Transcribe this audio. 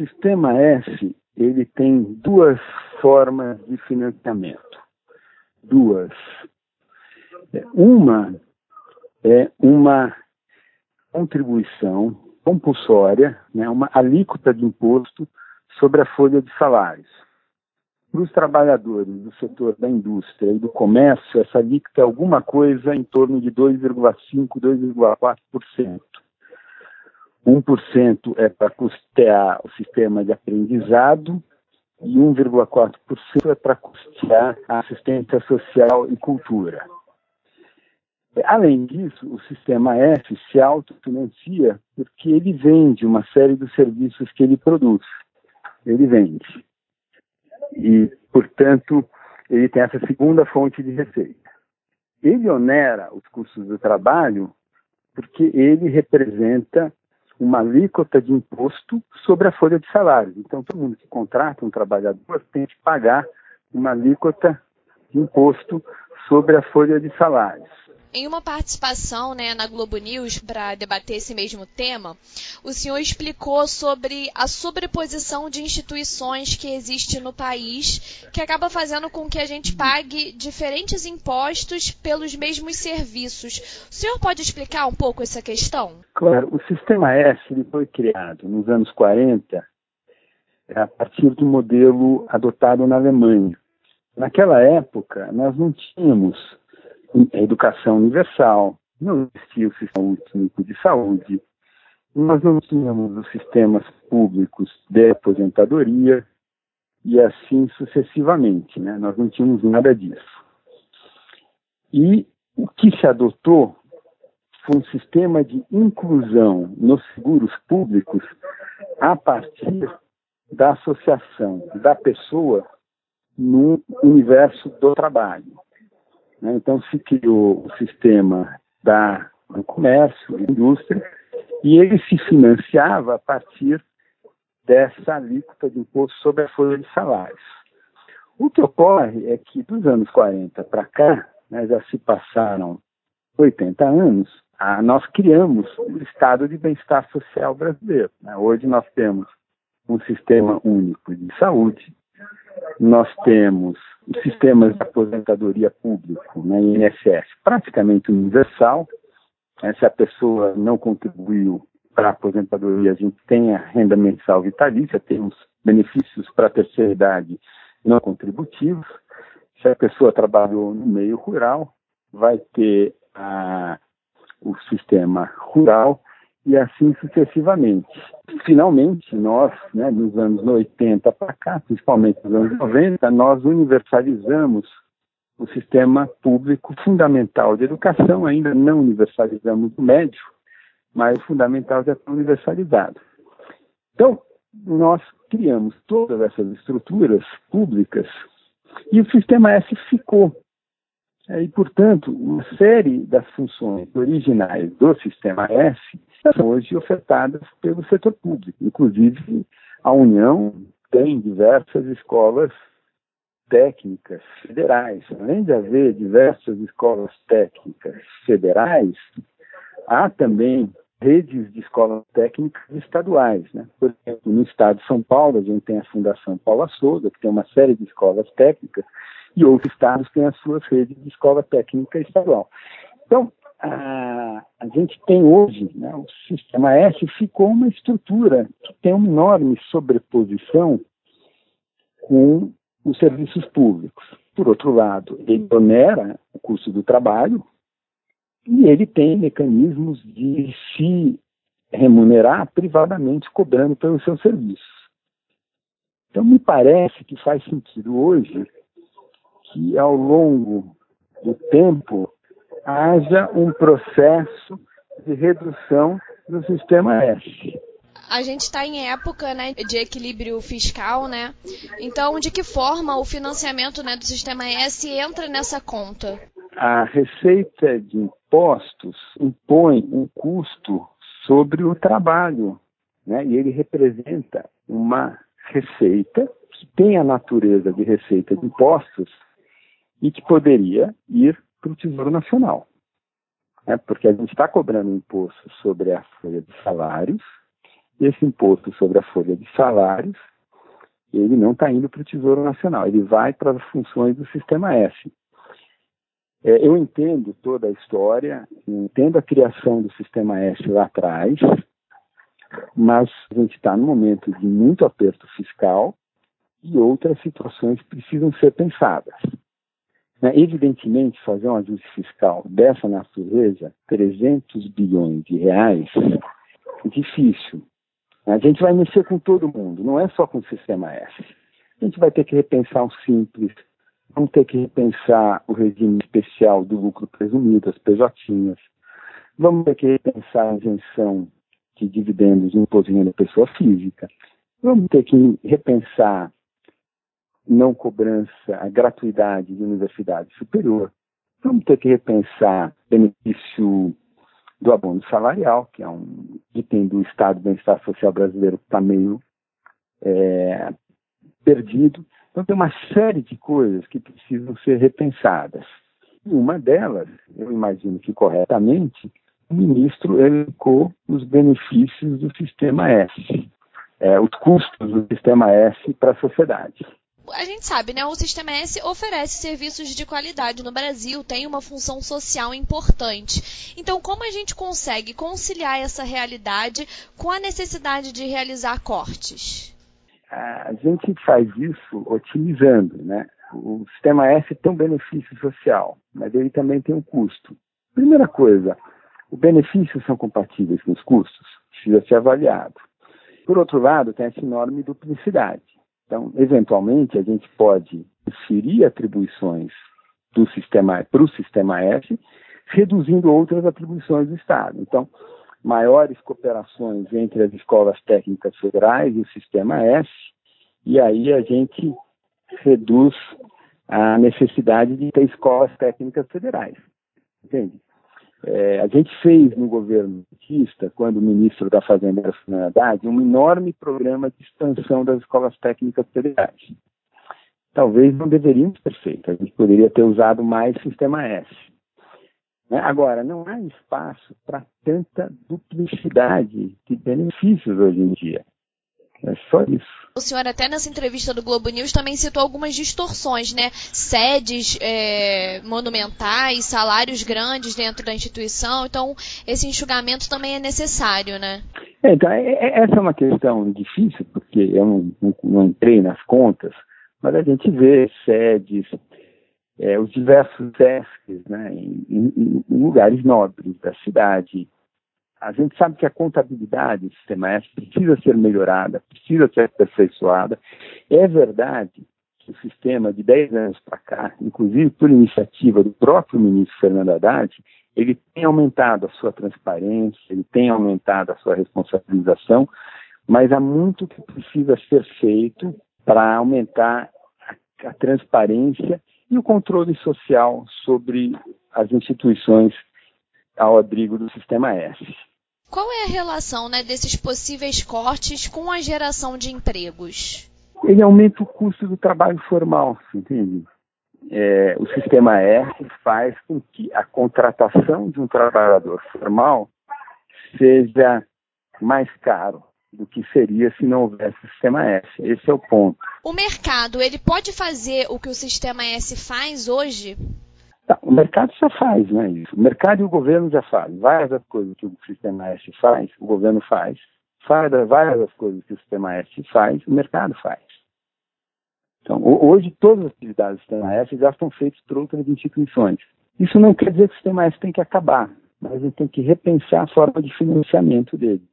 sistema S ele tem duas formas de financiamento. Duas. Uma é uma contribuição compulsória, né, uma alíquota de imposto sobre a folha de salários. Para os trabalhadores do setor da indústria e do comércio, essa alíquota é alguma coisa em torno de 2,5%, 2,4%. 1% é para custear o sistema de aprendizado e 1,4% é para custear a assistência social e cultura. Além disso, o sistema F se autofinancia porque ele vende uma série dos serviços que ele produz. Ele vende. E, portanto, ele tem essa segunda fonte de receita. Ele onera os custos do trabalho porque ele representa uma alíquota de imposto sobre a folha de salários. Então, todo mundo que contrata um trabalhador tem que pagar uma alíquota de imposto sobre a folha de salários. Em uma participação né, na Globo News para debater esse mesmo tema, o senhor explicou sobre a sobreposição de instituições que existe no país, que acaba fazendo com que a gente pague diferentes impostos pelos mesmos serviços. O senhor pode explicar um pouco essa questão? Claro, o sistema S foi criado nos anos 40 a partir do modelo adotado na Alemanha. Naquela época, nós não tínhamos educação universal, não existia o sistema único de saúde, nós não tínhamos os sistemas públicos de aposentadoria e assim sucessivamente, né? nós não tínhamos nada disso. E o que se adotou foi um sistema de inclusão nos seguros públicos a partir da associação da pessoa no universo do trabalho. Né? Então, se criou o sistema da, do comércio, da indústria, e ele se financiava a partir dessa alíquota de imposto sobre a folha de salários. O que ocorre é que dos anos 40 para cá, né, já se passaram 80 anos, ah, nós criamos o estado de bem-estar social brasileiro. Né? Hoje nós temos um sistema único de saúde, nós temos sistemas de aposentadoria público, né, INSS, praticamente universal. Né, se a pessoa não contribuiu para a aposentadoria, a gente tem a renda mensal vitalícia, temos benefícios para a terceira idade não contributivos. Se a pessoa trabalhou no meio rural, vai ter a, o sistema rural e assim sucessivamente. Finalmente, nós, né, nos anos 80 para cá, principalmente nos anos 90, nós universalizamos o sistema público fundamental de educação, ainda não universalizamos o médio, mas o fundamental já está universalizado. Então, nós criamos todas essas estruturas públicas e o sistema S ficou. E, portanto, uma série das funções originais do sistema S são hoje ofertadas pelo setor público. Inclusive, a União tem diversas escolas técnicas federais. Além de haver diversas escolas técnicas federais, há também redes de escolas técnicas estaduais. Né? Por exemplo, no estado de São Paulo, a gente tem a Fundação Paula Souza, que tem uma série de escolas técnicas, e outros estados têm as suas redes de escola técnica estadual. Então, a, a gente tem hoje, né, o sistema S ficou uma estrutura que tem uma enorme sobreposição com os serviços públicos. Por outro lado, ele onera o custo do trabalho e ele tem mecanismos de se remunerar privadamente cobrando pelos seus serviços. Então, me parece que faz sentido hoje que, ao longo do tempo, haja um processo de redução do sistema S. A gente está em época né, de equilíbrio fiscal, né? Então, de que forma o financiamento né, do sistema S entra nessa conta? A receita de impostos impõe um custo sobre o trabalho, né? E ele representa uma receita que tem a natureza de receita de impostos e que poderia ir para o Tesouro Nacional. Né? Porque a gente está cobrando imposto sobre a folha de salários esse imposto sobre a folha de salários, ele não está indo para o Tesouro Nacional, ele vai para as funções do Sistema S. É, eu entendo toda a história, entendo a criação do Sistema S lá atrás, mas a gente está num momento de muito aperto fiscal e outras situações precisam ser pensadas. Né? Evidentemente, fazer um ajuste fiscal dessa natureza, 300 bilhões de reais, é difícil. A gente vai mexer com todo mundo, não é só com o sistema S. A gente vai ter que repensar o simples, vamos ter que repensar o regime especial do lucro presumido, as PJ. Vamos ter que repensar a isenção de dividendos no imposto de pessoa física. Vamos ter que repensar não cobrança, a gratuidade de universidade superior. Vamos ter que repensar benefício do abono salarial, que é um item do Estado do Bem-Estar Social brasileiro que está meio é, perdido. Então, tem uma série de coisas que precisam ser repensadas. E uma delas, eu imagino que corretamente, o ministro elencou os benefícios do Sistema S, é, os custos do Sistema S para a sociedade a gente sabe, né? O Sistema S oferece serviços de qualidade no Brasil, tem uma função social importante. Então, como a gente consegue conciliar essa realidade com a necessidade de realizar cortes? A gente faz isso otimizando, né? O Sistema S tem um benefício social, mas ele também tem um custo. Primeira coisa, os benefícios são compatíveis com os custos? Precisa ser avaliado. Por outro lado, tem essa enorme duplicidade. Então, eventualmente, a gente pode transferir atribuições do sistema para o sistema S, reduzindo outras atribuições do Estado. Então, maiores cooperações entre as escolas técnicas federais e o sistema S, e aí a gente reduz a necessidade de ter escolas técnicas federais. Entende? É, a gente fez no governo petista, quando o ministro da Fazenda era Fernando Haddad, um enorme programa de expansão das escolas técnicas federais. Talvez não deveríamos ter feito, a gente poderia ter usado mais Sistema S. Né? Agora, não há espaço para tanta duplicidade de benefícios hoje em dia. É só isso. O senhor até nessa entrevista do Globo News também citou algumas distorções, né? Sedes é, monumentais, salários grandes dentro da instituição. Então, esse enxugamento também é necessário, né? É, então, é, é, essa é uma questão difícil, porque eu não, não, não entrei nas contas, mas a gente vê sedes, é, os diversos SESCs né, em, em, em lugares nobres da cidade, a gente sabe que a contabilidade do sistema S precisa ser melhorada, precisa ser aperfeiçoada. É verdade que o sistema de 10 anos para cá, inclusive por iniciativa do próprio ministro Fernando Haddad, ele tem aumentado a sua transparência, ele tem aumentado a sua responsabilização, mas há muito que precisa ser feito para aumentar a, a transparência e o controle social sobre as instituições ao abrigo do sistema S. Qual é a relação né, desses possíveis cortes com a geração de empregos? Ele aumenta o custo do trabalho formal, entende? É, o sistema R faz com que a contratação de um trabalhador formal seja mais caro do que seria se não houvesse o sistema S. Esse é o ponto. O mercado, ele pode fazer o que o sistema S faz hoje? Tá, o mercado já faz, né? Isso. O mercado e o governo já fazem. Várias das coisas que o sistema S faz, o governo faz. Várias das coisas que o sistema S faz, o mercado faz. Então, hoje, todas as atividades do sistema S já estão feitas por outras instituições. Isso não quer dizer que o sistema S tem que acabar, mas gente tem que repensar a forma de financiamento dele.